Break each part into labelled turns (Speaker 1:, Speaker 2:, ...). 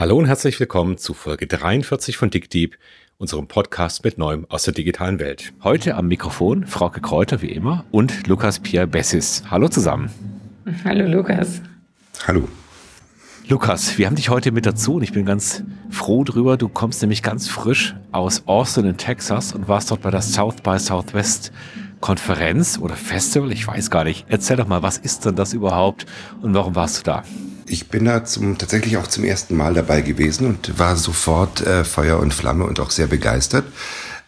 Speaker 1: Hallo und herzlich willkommen zu Folge 43 von DickDeep, unserem Podcast mit Neuem aus der digitalen Welt. Heute am Mikrofon Frauke Kräuter wie immer und Lukas Pierre Bessis. Hallo zusammen.
Speaker 2: Hallo Lukas.
Speaker 3: Hallo.
Speaker 1: Lukas, wir haben dich heute mit dazu und ich bin ganz froh drüber. Du kommst nämlich ganz frisch aus Austin in Texas und warst dort bei der South by Southwest Konferenz oder Festival, ich weiß gar nicht. Erzähl doch mal, was ist denn das überhaupt und warum warst du da?
Speaker 3: Ich bin da zum, tatsächlich auch zum ersten Mal dabei gewesen und war sofort äh, Feuer und Flamme und auch sehr begeistert.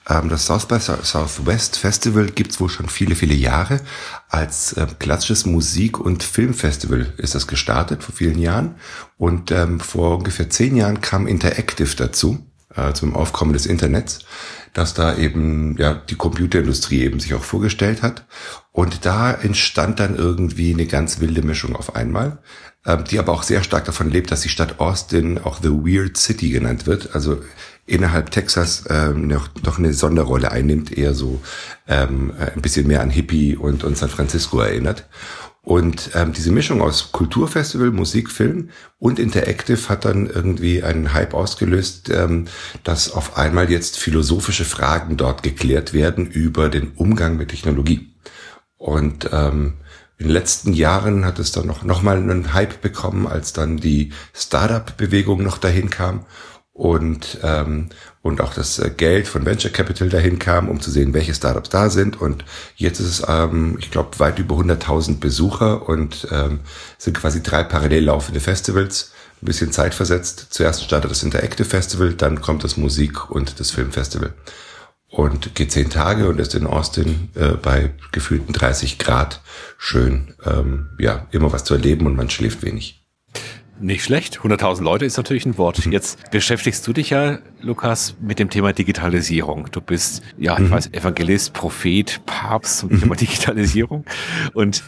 Speaker 3: Ähm, das South by Southwest Festival gibt's wohl schon viele, viele Jahre. Als äh, klassisches Musik- und Filmfestival ist das gestartet vor vielen Jahren. Und ähm, vor ungefähr zehn Jahren kam Interactive dazu, äh, zum Aufkommen des Internets dass da eben ja die Computerindustrie eben sich auch vorgestellt hat. Und da entstand dann irgendwie eine ganz wilde Mischung auf einmal, ähm, die aber auch sehr stark davon lebt, dass die Stadt Austin auch The Weird City genannt wird. Also innerhalb Texas ähm, noch, noch eine Sonderrolle einnimmt, eher so ähm, ein bisschen mehr an Hippie und, und San Francisco erinnert. Und ähm, diese Mischung aus Kulturfestival, Musikfilm und Interactive hat dann irgendwie einen Hype ausgelöst, ähm, dass auf einmal jetzt philosophische Fragen dort geklärt werden über den Umgang mit Technologie. Und ähm, in den letzten Jahren hat es dann noch, noch mal einen Hype bekommen, als dann die Startup-Bewegung noch dahin kam und ähm, und auch das äh, Geld von Venture Capital dahin kam, um zu sehen, welche Startups da sind. Und jetzt ist es, ähm, ich glaube, weit über 100.000 Besucher und ähm, sind quasi drei parallel laufende Festivals, ein bisschen zeitversetzt. Zuerst startet das Interactive Festival, dann kommt das Musik- und das Filmfestival. Und geht zehn Tage und ist in Austin äh, bei gefühlten 30 Grad schön, ähm, ja, immer was zu erleben und man schläft wenig.
Speaker 1: Nicht schlecht. 100.000 Leute ist natürlich ein Wort. Mhm. Jetzt beschäftigst du dich ja, Lukas, mit dem Thema Digitalisierung. Du bist, ja, ich mhm. weiß, Evangelist, Prophet, Papst zum mhm. Thema Digitalisierung. Und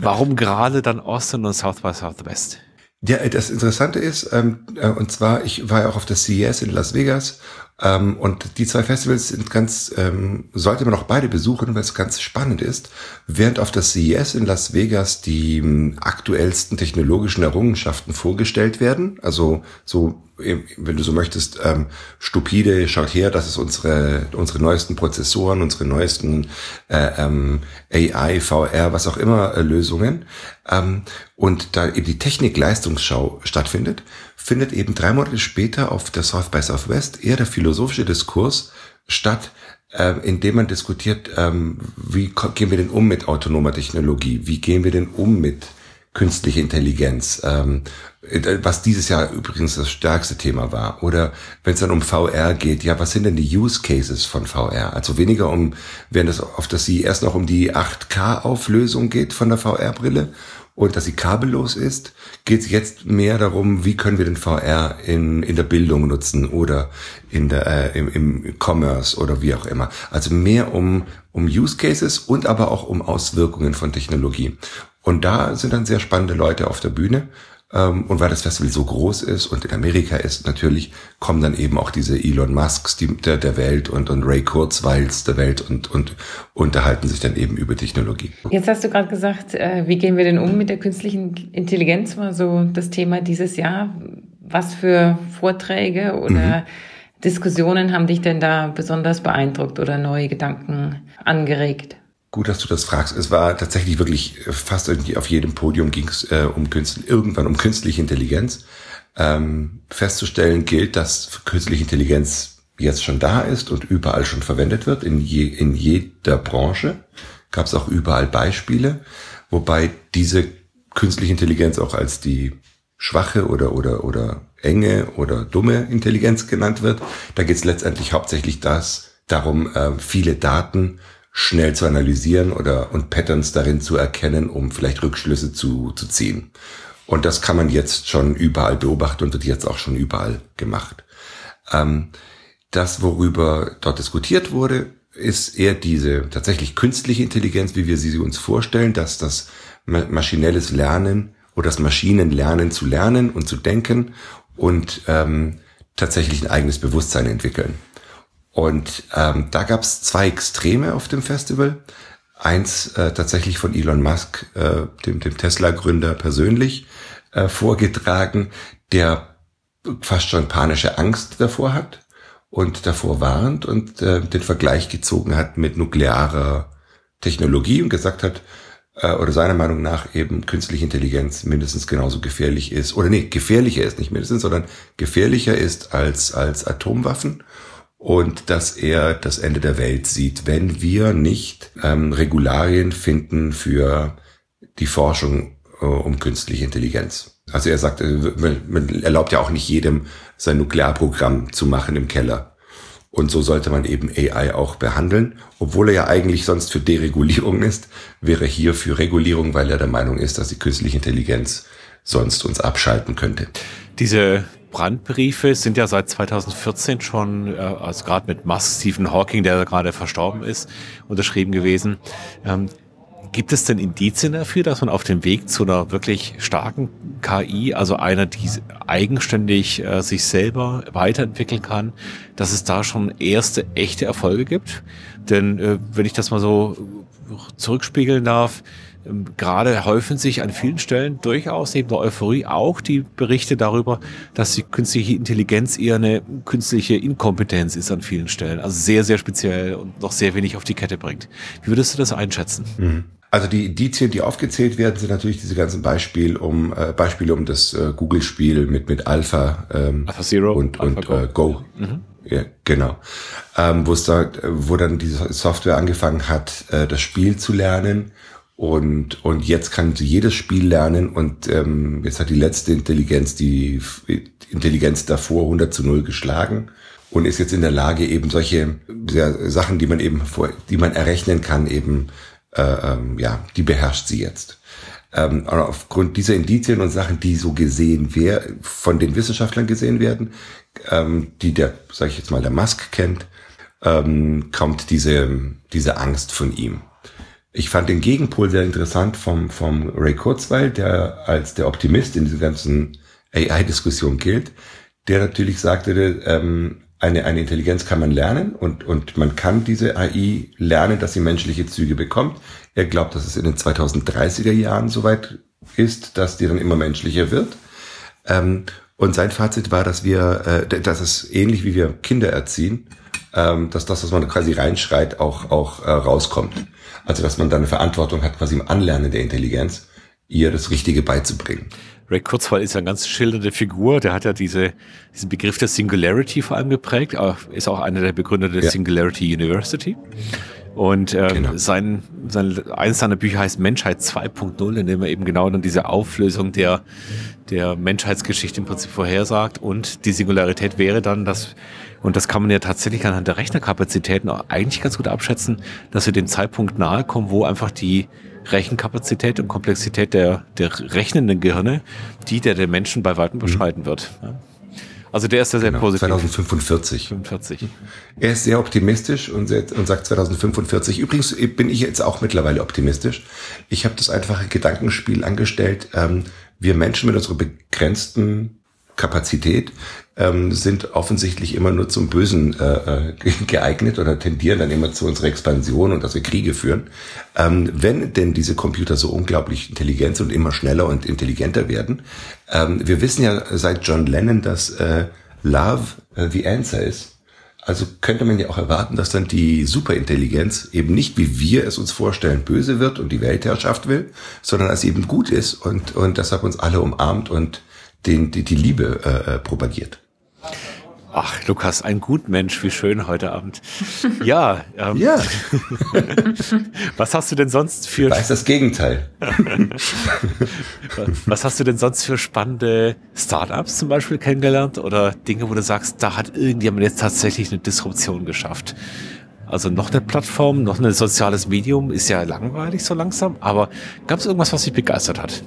Speaker 1: warum gerade dann Austin und South by Southwest?
Speaker 3: Ja, das Interessante ist, ähm, äh, und zwar, ich war ja auch auf der CES in Las Vegas ähm, und die zwei Festivals sind ganz, ähm, sollte man auch beide besuchen, weil es ganz spannend ist. Während auf der CES in Las Vegas die ähm, aktuellsten technologischen Errungenschaften vorgestellt werden, also so, wenn du so möchtest, ähm, stupide, schaut her, das ist unsere, unsere neuesten Prozessoren, unsere neuesten äh, ähm, AI, VR, was auch immer äh, Lösungen. Ähm, und da eben die Technik-Leistungsschau stattfindet, findet eben drei Monate später auf der South by Southwest eher der philosophische Diskurs statt, äh, in dem man diskutiert, ähm, wie gehen wir denn um mit autonomer Technologie? Wie gehen wir denn um mit künstlicher Intelligenz? Ähm, äh, was dieses Jahr übrigens das stärkste Thema war. Oder wenn es dann um VR geht, ja, was sind denn die Use Cases von VR? Also weniger um, wenn es auf das sie erst noch um die 8K-Auflösung geht von der VR-Brille und dass sie kabellos ist, geht es jetzt mehr darum, wie können wir den VR in, in der Bildung nutzen oder in der, äh, im, im Commerce oder wie auch immer. Also mehr um, um Use Cases und aber auch um Auswirkungen von Technologie. Und da sind dann sehr spannende Leute auf der Bühne. Ähm, und weil das Festival so groß ist und in Amerika ist, natürlich kommen dann eben auch diese Elon Musks die, der, der Welt und, und Ray Kurzweils der Welt und, und unterhalten sich dann eben über Technologie.
Speaker 2: Jetzt hast du gerade gesagt, äh, wie gehen wir denn um mit der künstlichen Intelligenz? War so das Thema dieses Jahr. Was für Vorträge oder mhm. Diskussionen haben dich denn da besonders beeindruckt oder neue Gedanken angeregt?
Speaker 3: Gut, dass du das fragst. Es war tatsächlich wirklich fast irgendwie auf jedem Podium ging es äh, um künstlich, irgendwann um künstliche Intelligenz. Ähm, festzustellen gilt, dass künstliche Intelligenz jetzt schon da ist und überall schon verwendet wird, in, je, in jeder Branche. Gab es auch überall Beispiele, wobei diese künstliche Intelligenz auch als die schwache oder, oder, oder enge oder dumme Intelligenz genannt wird. Da geht es letztendlich hauptsächlich das, darum, äh, viele Daten schnell zu analysieren oder und Patterns darin zu erkennen, um vielleicht Rückschlüsse zu, zu ziehen. Und das kann man jetzt schon überall beobachten und wird jetzt auch schon überall gemacht. Ähm, das, worüber dort diskutiert wurde, ist eher diese tatsächlich künstliche Intelligenz, wie wir sie uns vorstellen, dass das maschinelles Lernen oder das Maschinenlernen zu lernen und zu denken und ähm, tatsächlich ein eigenes Bewusstsein entwickeln. Und ähm, da gab es zwei Extreme auf dem Festival. Eins äh, tatsächlich von Elon Musk, äh, dem, dem Tesla-Gründer persönlich, äh, vorgetragen, der fast schon panische Angst davor hat und davor warnt und äh, den Vergleich gezogen hat mit nuklearer Technologie und gesagt hat, äh, oder seiner Meinung nach eben künstliche Intelligenz mindestens genauso gefährlich ist, oder nee, gefährlicher ist nicht mindestens, sondern gefährlicher ist als, als Atomwaffen und dass er das Ende der Welt sieht, wenn wir nicht ähm, Regularien finden für die Forschung äh, um künstliche Intelligenz. Also er sagt, äh, man erlaubt ja auch nicht jedem sein Nuklearprogramm zu machen im Keller. Und so sollte man eben AI auch behandeln. Obwohl er ja eigentlich sonst für Deregulierung ist, wäre hier für Regulierung, weil er der Meinung ist, dass die künstliche Intelligenz sonst uns abschalten könnte.
Speaker 1: Diese Brandbriefe sind ja seit 2014 schon, äh, also gerade mit Musk, Stephen Hawking, der gerade verstorben ist, unterschrieben gewesen. Ähm, Gibt es denn Indizien dafür, dass man auf dem Weg zu einer wirklich starken KI, also einer, die eigenständig äh, sich selber weiterentwickeln kann, dass es da schon erste echte Erfolge gibt? Denn äh, wenn ich das mal so zurückspiegeln darf, gerade häufen sich an vielen Stellen durchaus neben der Euphorie auch die Berichte darüber, dass die künstliche Intelligenz eher eine künstliche Inkompetenz ist an vielen Stellen. Also sehr, sehr speziell und noch sehr wenig auf die Kette bringt. Wie würdest du das einschätzen?
Speaker 3: Mhm. Also die Indizien, die aufgezählt werden, sind natürlich diese ganzen Beispiele um äh, Beispiele um das äh, Google-Spiel mit mit Alpha, ähm,
Speaker 1: Alpha Zero
Speaker 3: und
Speaker 1: Alpha
Speaker 3: und Go. Äh, Go. Mhm. Ja, genau. Ähm, wo es da, wo dann diese Software angefangen hat, äh, das Spiel zu lernen und und jetzt kann sie jedes Spiel lernen und ähm, jetzt hat die letzte Intelligenz die Intelligenz davor 100 zu 0 geschlagen und ist jetzt in der Lage eben solche ja, Sachen, die man eben vor, die man errechnen kann, eben äh, ähm, ja, die beherrscht sie jetzt. Ähm, aufgrund dieser Indizien und Sachen, die so gesehen wer von den Wissenschaftlern gesehen werden, ähm, die der, sage ich jetzt mal, der Musk kennt, ähm, kommt diese diese Angst von ihm. Ich fand den Gegenpol sehr interessant vom vom Ray Kurzweil, der als der Optimist in dieser ganzen AI-Diskussion gilt, der natürlich sagte, ähm, eine, eine Intelligenz kann man lernen und, und man kann diese AI lernen, dass sie menschliche Züge bekommt. Er glaubt, dass es in den 2030er Jahren soweit ist, dass die dann immer menschlicher wird. Ähm, und sein Fazit war, dass wir, äh, dass es ähnlich wie wir Kinder erziehen, ähm, dass das, was man quasi reinschreit, auch, auch äh, rauskommt. Also dass man dann eine Verantwortung hat, quasi im Anlernen der Intelligenz, ihr das Richtige beizubringen.
Speaker 1: Ray Kurzweil ist ja eine ganz schildernde Figur. Der hat ja diese, diesen Begriff der Singularity vor allem geprägt. Ist auch einer der Begründer der ja. Singularity University. Und äh, genau. sein, sein, eines seiner Bücher heißt Menschheit 2.0, in dem er eben genau dann diese Auflösung der, der Menschheitsgeschichte im Prinzip vorhersagt. Und die Singularität wäre dann, dass, und das kann man ja tatsächlich anhand der Rechnerkapazitäten eigentlich ganz gut abschätzen, dass wir dem Zeitpunkt nahe kommen, wo einfach die Rechenkapazität und Komplexität der, der rechnenden Gehirne, die der der Menschen bei weitem beschreiten mhm. wird. Also der ist ja sehr genau, positiv.
Speaker 3: 2045. 45. Er ist sehr optimistisch und, und sagt 2045. Übrigens bin ich jetzt auch mittlerweile optimistisch. Ich habe das einfache Gedankenspiel angestellt. Ähm, wir Menschen mit unserer begrenzten Kapazität ähm, sind offensichtlich immer nur zum Bösen äh, äh geeignet oder tendieren dann immer zu unserer Expansion und dass wir Kriege führen. Ähm, wenn denn diese Computer so unglaublich intelligent und immer schneller und intelligenter werden, ähm, wir wissen ja seit John Lennon, dass äh, Love äh, the answer ist. Also könnte man ja auch erwarten, dass dann die Superintelligenz eben nicht, wie wir es uns vorstellen, böse wird und die Weltherrschaft will, sondern als eben gut ist und, und deshalb uns alle umarmt und den, die, die Liebe äh, äh propagiert.
Speaker 1: Ach, Lukas, ein gut Mensch, wie schön heute Abend. Ja.
Speaker 3: Ähm, ja.
Speaker 1: was hast du denn sonst für?
Speaker 3: Weiß das Gegenteil.
Speaker 1: was hast du denn sonst für spannende Startups zum Beispiel kennengelernt oder Dinge, wo du sagst, da hat irgendjemand jetzt tatsächlich eine Disruption geschafft? Also noch eine Plattform, noch ein soziales Medium ist ja langweilig so langsam, aber gab es irgendwas, was dich begeistert hat?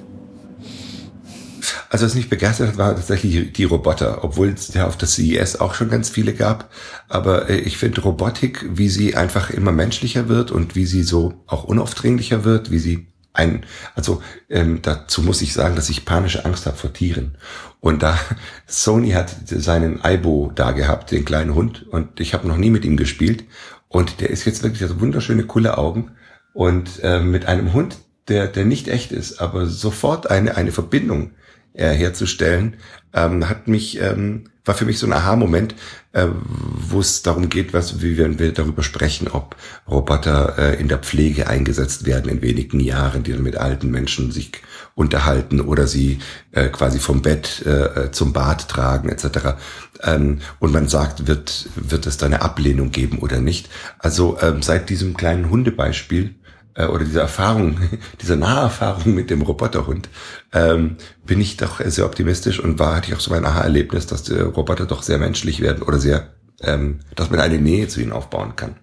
Speaker 3: Also was mich begeistert hat, war tatsächlich die Roboter, obwohl es ja auf der CES auch schon ganz viele gab. Aber äh, ich finde Robotik, wie sie einfach immer menschlicher wird und wie sie so auch unaufdringlicher wird, wie sie ein, also ähm, dazu muss ich sagen, dass ich panische Angst habe vor Tieren. Und da Sony hat seinen Aibo da gehabt, den kleinen Hund, und ich habe noch nie mit ihm gespielt. Und der ist jetzt wirklich also wunderschöne, coole Augen. Und äh, mit einem Hund, der, der nicht echt ist, aber sofort eine, eine Verbindung äh, herzustellen, ähm, hat mich, ähm, war für mich so ein Aha-Moment, äh, wo es darum geht, was, wie wir, wir darüber sprechen, ob Roboter äh, in der Pflege eingesetzt werden in wenigen Jahren, die dann mit alten Menschen sich unterhalten oder sie äh, quasi vom Bett äh, zum Bad tragen etc. Ähm, und man sagt, wird wird es da eine Ablehnung geben oder nicht? Also ähm, seit diesem kleinen Hundebeispiel äh, oder dieser Erfahrung, dieser Naherfahrung mit dem Roboterhund, ähm, bin ich doch sehr optimistisch und war, hatte ich auch so mein Aha-Erlebnis, dass die Roboter doch sehr menschlich werden oder sehr, ähm, dass man eine Nähe zu ihnen aufbauen kann.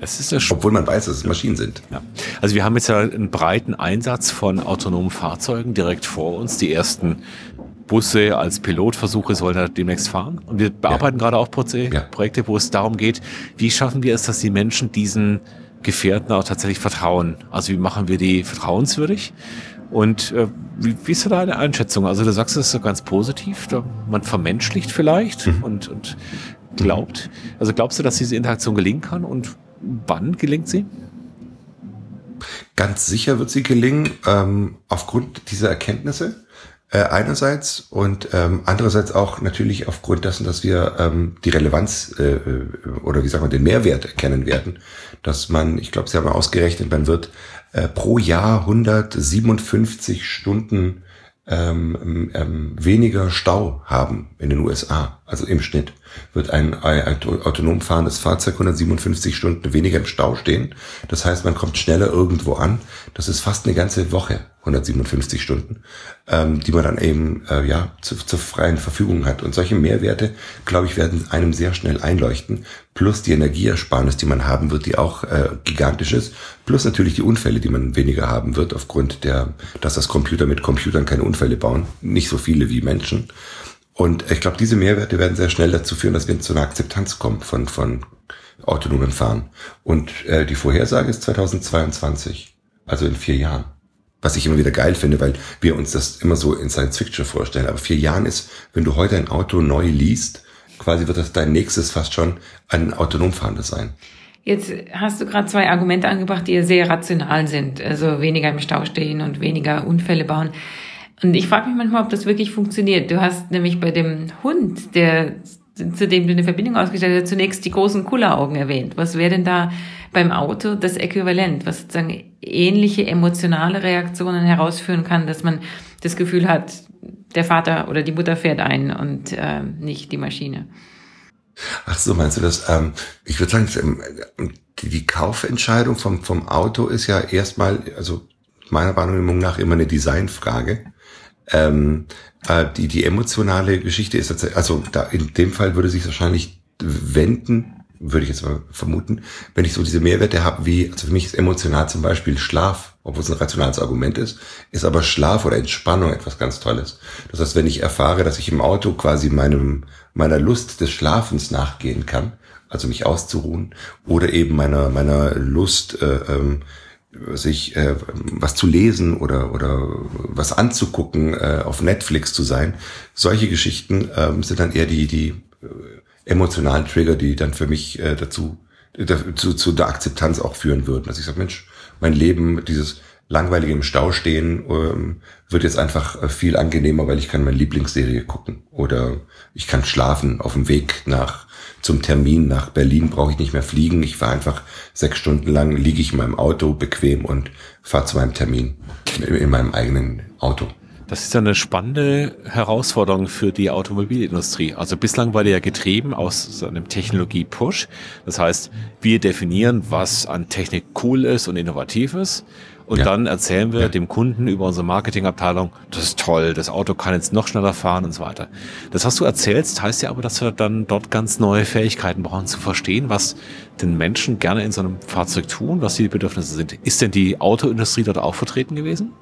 Speaker 1: Das ist das
Speaker 3: Obwohl man weiß, dass es Maschinen sind.
Speaker 1: Ja. Also wir haben jetzt ja einen breiten Einsatz von autonomen Fahrzeugen direkt vor uns. Die ersten Busse als Pilotversuche sollen da demnächst fahren. Und wir bearbeiten ja. gerade auch Projekte, wo es darum geht, wie schaffen wir es, dass die Menschen diesen Gefährten auch tatsächlich vertrauen. Also wie machen wir die vertrauenswürdig? Und äh, wie, wie ist da deine Einschätzung? Also du sagst es ist so ganz positiv, da man vermenschlicht vielleicht mhm. und, und glaubt. Also glaubst du, dass diese Interaktion gelingen kann und wann gelingt sie?
Speaker 3: Ganz sicher wird sie gelingen, ähm, aufgrund dieser Erkenntnisse äh, einerseits und ähm, andererseits auch natürlich aufgrund dessen, dass wir ähm, die Relevanz äh, äh, oder wie sagen wir den Mehrwert erkennen werden, dass man, ich glaube, Sie haben ausgerechnet, man wird äh, pro Jahr 157 Stunden ähm, ähm, weniger Stau haben in den USA, also im Schnitt wird ein, autonom fahrendes Fahrzeug 157 Stunden weniger im Stau stehen. Das heißt, man kommt schneller irgendwo an. Das ist fast eine ganze Woche, 157 Stunden, ähm, die man dann eben äh, ja zu, zur freien Verfügung hat. Und solche Mehrwerte, glaube ich, werden einem sehr schnell einleuchten. Plus die Energieersparnis, die man haben wird, die auch äh, gigantisch ist. Plus natürlich die Unfälle, die man weniger haben wird, aufgrund der, dass das Computer mit Computern keine Unfälle bauen. Nicht so viele wie Menschen. Und ich glaube, diese Mehrwerte werden sehr schnell dazu führen, dass wir zu einer Akzeptanz kommen von, von autonomen Fahren. Und äh, die Vorhersage ist 2022, also in vier Jahren. Was ich immer wieder geil finde, weil wir uns das immer so in Science Fiction vorstellen. Aber vier Jahren ist, wenn du heute ein Auto neu liest, quasi wird das dein nächstes fast schon ein autonom fahrendes sein.
Speaker 2: Jetzt hast du gerade zwei Argumente angebracht, die sehr rational sind. Also weniger im Stau stehen und weniger Unfälle bauen. Und ich frage mich manchmal, ob das wirklich funktioniert. Du hast nämlich bei dem Hund, der zu dem du eine Verbindung ausgestellt hast, zunächst die großen Kulleraugen erwähnt. Was wäre denn da beim Auto das Äquivalent, was sozusagen ähnliche emotionale Reaktionen herausführen kann, dass man das Gefühl hat, der Vater oder die Mutter fährt ein und äh, nicht die Maschine?
Speaker 3: Ach so, meinst du das? Ähm, ich würde sagen, ähm, die, Kaufentscheidung vom, vom Auto ist ja erstmal, also meiner Wahrnehmung nach immer eine Designfrage. Ähm, äh, die, die emotionale Geschichte ist, also da in dem Fall würde sich wahrscheinlich wenden, würde ich jetzt mal vermuten, wenn ich so diese Mehrwerte habe, wie, also für mich ist emotional zum Beispiel Schlaf, obwohl es ein rationales Argument ist, ist aber Schlaf oder Entspannung etwas ganz Tolles. Das heißt, wenn ich erfahre, dass ich im Auto quasi meinem, meiner Lust des Schlafens nachgehen kann, also mich auszuruhen, oder eben meiner, meiner Lust, äh, ähm, sich äh, was zu lesen oder oder was anzugucken, äh, auf Netflix zu sein. Solche Geschichten ähm, sind dann eher die die äh, emotionalen Trigger, die dann für mich äh, dazu zu, zu der Akzeptanz auch führen würden. Dass ich sage, Mensch, mein Leben, dieses langweilige im Stau stehen, ähm, wird jetzt einfach äh, viel angenehmer, weil ich kann meine Lieblingsserie gucken oder ich kann schlafen auf dem Weg nach zum Termin nach Berlin brauche ich nicht mehr fliegen. Ich fahre einfach sechs Stunden lang, liege ich in meinem Auto bequem und fahre zu meinem Termin in meinem eigenen Auto.
Speaker 1: Das ist ja eine spannende Herausforderung für die Automobilindustrie. Also bislang war die ja getrieben aus so einem Technologie-Push. Das heißt, wir definieren, was an Technik cool ist und innovativ ist. Und ja. dann erzählen wir ja. dem Kunden über unsere Marketingabteilung, das ist toll, das Auto kann jetzt noch schneller fahren und so weiter. Das, was du erzählst, heißt ja aber, dass wir dann dort ganz neue Fähigkeiten brauchen, zu verstehen, was den Menschen gerne in so einem Fahrzeug tun, was die Bedürfnisse sind. Ist denn die Autoindustrie dort auch vertreten gewesen?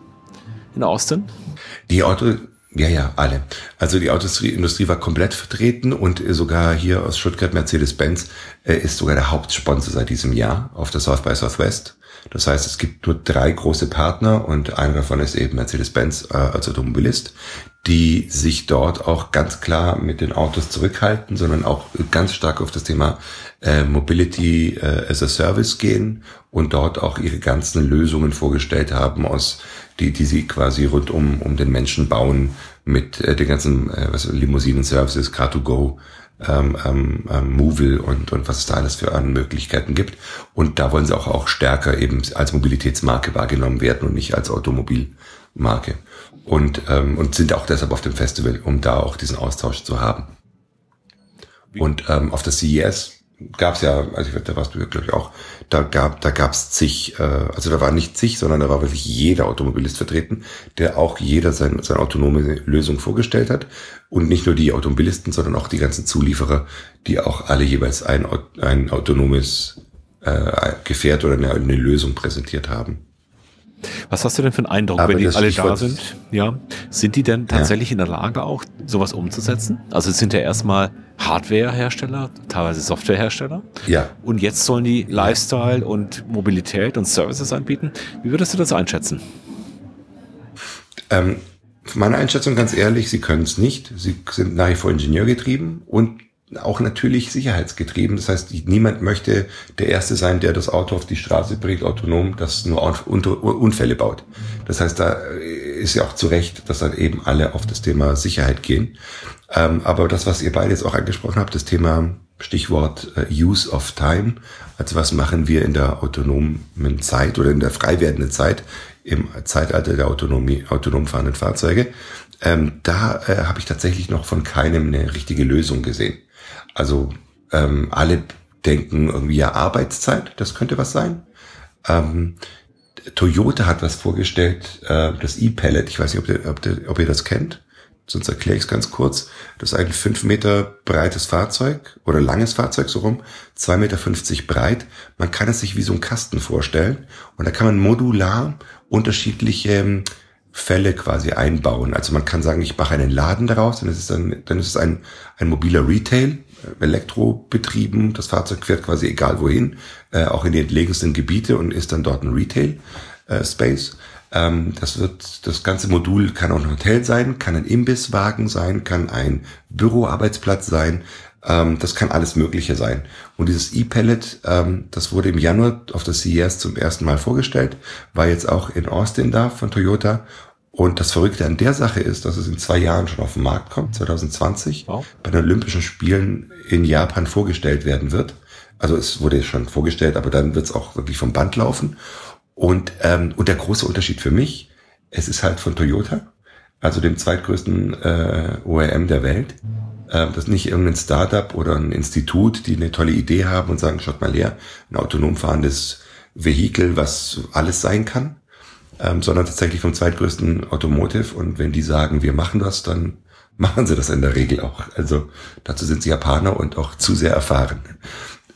Speaker 1: In Austin?
Speaker 3: Die Auto, ja, ja, alle. Also die Autoindustrie war komplett vertreten und sogar hier aus Stuttgart Mercedes-Benz äh, ist sogar der Hauptsponsor seit diesem Jahr auf der South by Southwest. Das heißt, es gibt nur drei große Partner und einer davon ist eben Mercedes-Benz äh, als Automobilist, die sich dort auch ganz klar mit den Autos zurückhalten, sondern auch ganz stark auf das Thema äh, Mobility äh, as a Service gehen und dort auch ihre ganzen Lösungen vorgestellt haben aus die, die sie quasi rund um, um den Menschen bauen mit äh, den ganzen äh, was, Limousinen-Services, Car2Go, ähm, ähm, ähm, Movil und, und was es da alles für an Möglichkeiten gibt. Und da wollen sie auch, auch stärker eben als Mobilitätsmarke wahrgenommen werden und nicht als Automobilmarke. Und, ähm, und sind auch deshalb auf dem Festival, um da auch diesen Austausch zu haben. Und ähm, auf der CES gab es ja, also ich, da warst du glaube ich auch, da gab da gab's zig, äh, also da war nicht zig, sondern da war wirklich jeder Automobilist vertreten, der auch jeder sein, seine autonome Lösung vorgestellt hat und nicht nur die Automobilisten, sondern auch die ganzen Zulieferer, die auch alle jeweils ein, ein autonomes äh, Gefährt oder eine, eine Lösung präsentiert haben.
Speaker 1: Was hast du denn für einen Eindruck, Aber wenn die alle da sind? Ja, sind die denn tatsächlich ja. in der Lage, auch sowas umzusetzen? Also es sind ja erstmal Hardwarehersteller, teilweise Softwarehersteller.
Speaker 3: Ja.
Speaker 1: Und jetzt sollen die Lifestyle und Mobilität und Services anbieten. Wie würdest du das einschätzen?
Speaker 3: Ähm, meine Einschätzung ganz ehrlich, sie können es nicht. Sie sind nach wie vor ingenieurgetrieben und auch natürlich sicherheitsgetrieben. Das heißt, niemand möchte der Erste sein, der das Auto auf die Straße bringt, autonom, das nur Unfälle baut. Das heißt, da ist ja auch zu Recht, dass dann eben alle auf das Thema Sicherheit gehen. Ähm, aber das, was ihr beide jetzt auch angesprochen habt, das Thema Stichwort äh, Use of Time, also was machen wir in der autonomen Zeit oder in der frei werdenden Zeit im Zeitalter der Autonomie, autonom fahrenden Fahrzeuge, ähm, da äh, habe ich tatsächlich noch von keinem eine richtige Lösung gesehen. Also ähm, alle denken irgendwie ja Arbeitszeit, das könnte was sein. Ähm, Toyota hat was vorgestellt, äh, das E-Pellet, ich weiß nicht, ob ihr, ob, ihr, ob ihr das kennt, sonst erkläre ich es ganz kurz. Das ist ein fünf Meter breites Fahrzeug oder langes Fahrzeug so rum, zwei Meter fünfzig breit. Man kann es sich wie so ein Kasten vorstellen und da kann man modular unterschiedliche Fälle quasi einbauen. Also man kann sagen, ich mache einen Laden daraus, dann ist es dann, dann ist es ein, ein mobiler Retail, elektrobetrieben. Das Fahrzeug fährt quasi egal wohin, äh, auch in die entlegensten Gebiete und ist dann dort ein Retail äh, Space. Ähm, das wird, das ganze Modul kann auch ein Hotel sein, kann ein Imbisswagen sein, kann ein Büroarbeitsplatz sein. Ähm, das kann alles Mögliche sein. Und dieses E-Pellet, ähm, das wurde im Januar auf der CES zum ersten Mal vorgestellt, war jetzt auch in Austin da von Toyota und das Verrückte an der Sache ist, dass es in zwei Jahren schon auf den Markt kommt, 2020, wow. bei den Olympischen Spielen in Japan vorgestellt werden wird. Also es wurde schon vorgestellt, aber dann wird es auch wirklich vom Band laufen. Und, ähm, und der große Unterschied für mich, es ist halt von Toyota, also dem zweitgrößten äh, OEM der Welt. Ähm, das ist nicht irgendein Startup oder ein Institut, die eine tolle Idee haben und sagen, schaut mal her, ein autonom fahrendes Vehikel, was alles sein kann, ähm, sondern tatsächlich vom zweitgrößten Automotive. Und wenn die sagen, wir machen das, dann machen sie das in der Regel auch. Also dazu sind sie Japaner und auch zu sehr erfahren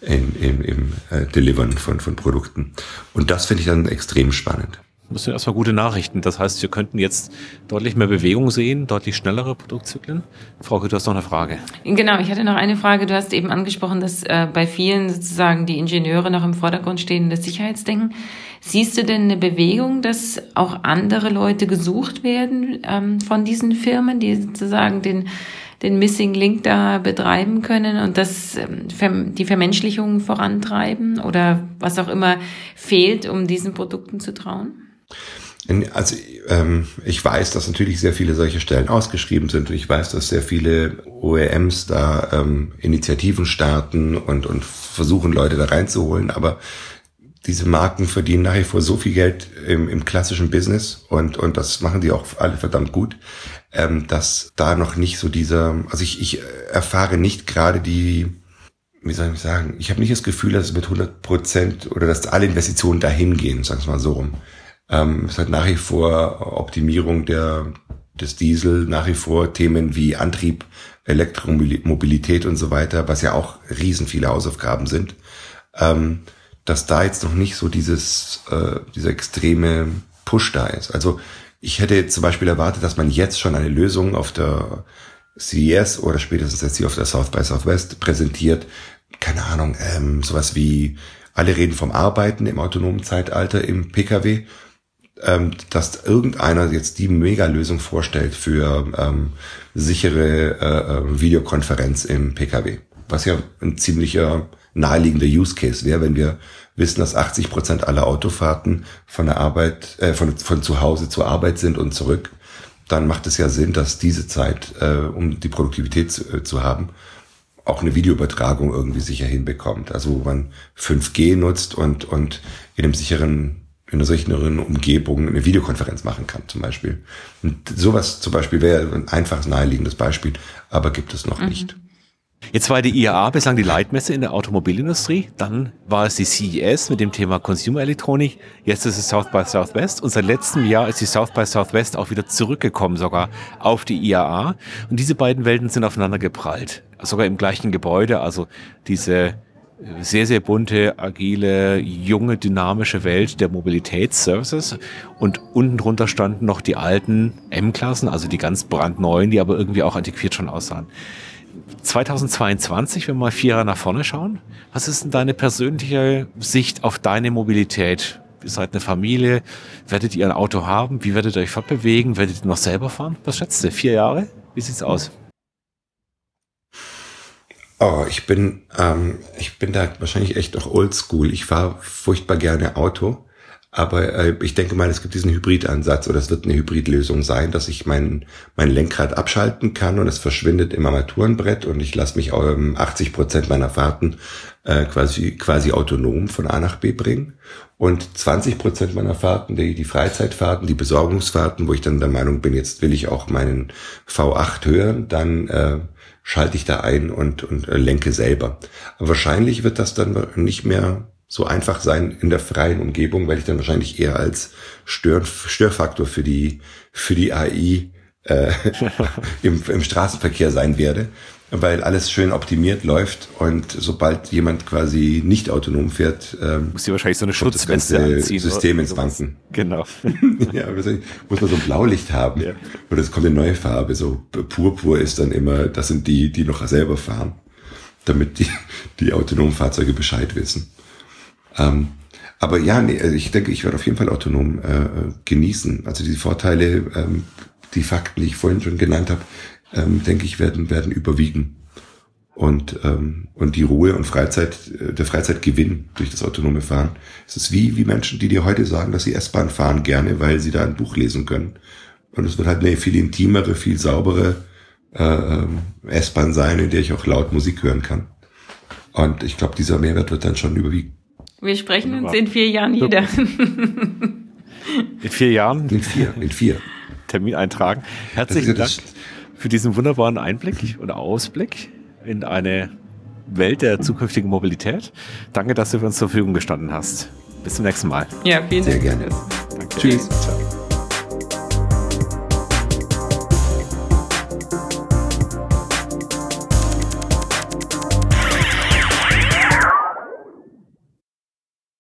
Speaker 3: in, im, im äh, Delivern von, von Produkten. Und das finde ich dann extrem spannend.
Speaker 1: Das sind erstmal gute Nachrichten. Das heißt, wir könnten jetzt deutlich mehr Bewegung sehen, deutlich schnellere Produktzyklen. Frauke, du hast noch eine Frage.
Speaker 2: Genau, ich hatte noch eine Frage. Du hast eben angesprochen, dass äh, bei vielen sozusagen die Ingenieure noch im Vordergrund stehen, das Sicherheitsdenken. Siehst du denn eine Bewegung, dass auch andere Leute gesucht werden ähm, von diesen Firmen, die sozusagen den den Missing Link da betreiben können und das ähm, die Vermenschlichung vorantreiben oder was auch immer fehlt, um diesen Produkten zu trauen?
Speaker 3: Also ähm, ich weiß, dass natürlich sehr viele solche Stellen ausgeschrieben sind und ich weiß, dass sehr viele OEMs da ähm, Initiativen starten und, und versuchen, Leute da reinzuholen, aber diese Marken verdienen nach wie vor so viel Geld im, im klassischen Business und, und das machen die auch alle verdammt gut, ähm, dass da noch nicht so dieser, also ich, ich erfahre nicht gerade die, wie soll ich sagen, ich habe nicht das Gefühl, dass es mit 100 Prozent oder dass alle Investitionen dahin gehen, sagen wir mal so rum. Ähm, es hat nach wie vor Optimierung der, des Diesel, nach wie vor Themen wie Antrieb, Elektromobilität und so weiter, was ja auch riesen viele Hausaufgaben sind. Ähm, dass da jetzt noch nicht so dieses, äh, dieser extreme Push da ist. Also ich hätte zum Beispiel erwartet, dass man jetzt schon eine Lösung auf der CES oder spätestens jetzt hier auf der South by Southwest präsentiert. Keine Ahnung, ähm, sowas wie alle reden vom Arbeiten im autonomen Zeitalter im Pkw, ähm, dass irgendeiner jetzt die Mega-Lösung vorstellt für ähm, sichere äh, äh Videokonferenz im Pkw, was ja ein ziemlicher naheliegender Use Case wäre, wenn wir wissen, dass 80 Prozent aller Autofahrten von der Arbeit, äh, von, von zu Hause zur Arbeit sind und zurück, dann macht es ja Sinn, dass diese Zeit, äh, um die Produktivität zu, äh, zu haben, auch eine Videoübertragung irgendwie sicher hinbekommt. Also wo man 5G nutzt und, und in einem sicheren in einer sicheren Umgebung eine Videokonferenz machen kann, zum Beispiel. Und sowas zum Beispiel wäre ein einfaches, naheliegendes Beispiel, aber gibt es noch mhm. nicht.
Speaker 1: Jetzt war die IAA bislang die Leitmesse in der Automobilindustrie. Dann war es die CES mit dem Thema Consumer Elektronik. Jetzt ist es South by Southwest. Und seit letztem Jahr ist die South by Southwest auch wieder zurückgekommen, sogar auf die IAA. Und diese beiden Welten sind aufeinander geprallt. Sogar im gleichen Gebäude. Also diese sehr, sehr bunte, agile, junge, dynamische Welt der Mobilitätsservices. Und unten drunter standen noch die alten M-Klassen, also die ganz brandneuen, die aber irgendwie auch antiquiert schon aussahen. 2022, wenn wir mal vier Jahre nach vorne schauen, was ist denn deine persönliche Sicht auf deine Mobilität? Ihr seid eine Familie, werdet ihr ein Auto haben? Wie werdet ihr euch fortbewegen? Werdet ihr noch selber fahren? Was schätzt du? Vier Jahre? Wie sieht's aus?
Speaker 3: Oh, ich bin, ähm, ich bin da wahrscheinlich echt noch oldschool. Ich fahre furchtbar gerne Auto. Aber äh, ich denke mal, es gibt diesen Hybridansatz oder es wird eine Hybridlösung sein, dass ich mein, mein Lenkrad abschalten kann und es verschwindet im Armaturenbrett und ich lasse mich ähm, 80 Prozent meiner Fahrten äh, quasi, quasi autonom von A nach B bringen. Und 20 Prozent meiner Fahrten, die, die Freizeitfahrten, die Besorgungsfahrten, wo ich dann der Meinung bin, jetzt will ich auch meinen V8 hören, dann äh, schalte ich da ein und, und äh, lenke selber. Aber wahrscheinlich wird das dann nicht mehr so einfach sein in der freien Umgebung, weil ich dann wahrscheinlich eher als Stör Störfaktor für die, für die AI äh, im, im Straßenverkehr sein werde, weil alles schön optimiert läuft und sobald jemand quasi nicht autonom fährt,
Speaker 1: ähm, muss wahrscheinlich so eine Schutzweste
Speaker 3: anziehen, System ins Banken.
Speaker 1: Genau.
Speaker 3: ja, muss man so ein Blaulicht haben. Ja. Oder es kommt eine neue Farbe, so Purpur ist dann immer, das sind die, die noch selber fahren, damit die, die autonomen Fahrzeuge Bescheid wissen. Ähm, aber ja, nee, also ich denke, ich werde auf jeden Fall autonom äh, genießen. Also die Vorteile, ähm, die Fakten, die ich vorhin schon genannt habe, ähm, denke ich, werden, werden überwiegen. Und, ähm, und die Ruhe und Freizeit, äh, der Freizeitgewinn durch das autonome Fahren. Es ist wie, wie Menschen, die dir heute sagen, dass sie S-Bahn fahren gerne, weil sie da ein Buch lesen können. Und es wird halt eine viel intimere, viel saubere äh, ähm, S-Bahn sein, in der ich auch laut Musik hören kann. Und ich glaube, dieser Mehrwert wird dann schon überwiegen.
Speaker 2: Wir sprechen Wunderbar. uns in vier Jahren wieder.
Speaker 1: In vier Jahren?
Speaker 3: In vier, in vier.
Speaker 1: Termin eintragen. Herzlichen Dank für diesen wunderbaren Einblick oder Ausblick in eine Welt der zukünftigen Mobilität. Danke, dass du für uns zur Verfügung gestanden hast. Bis zum nächsten Mal.
Speaker 2: Ja, vielen
Speaker 3: Dank. Sehr gerne.
Speaker 1: Danke. Tschüss. Ciao.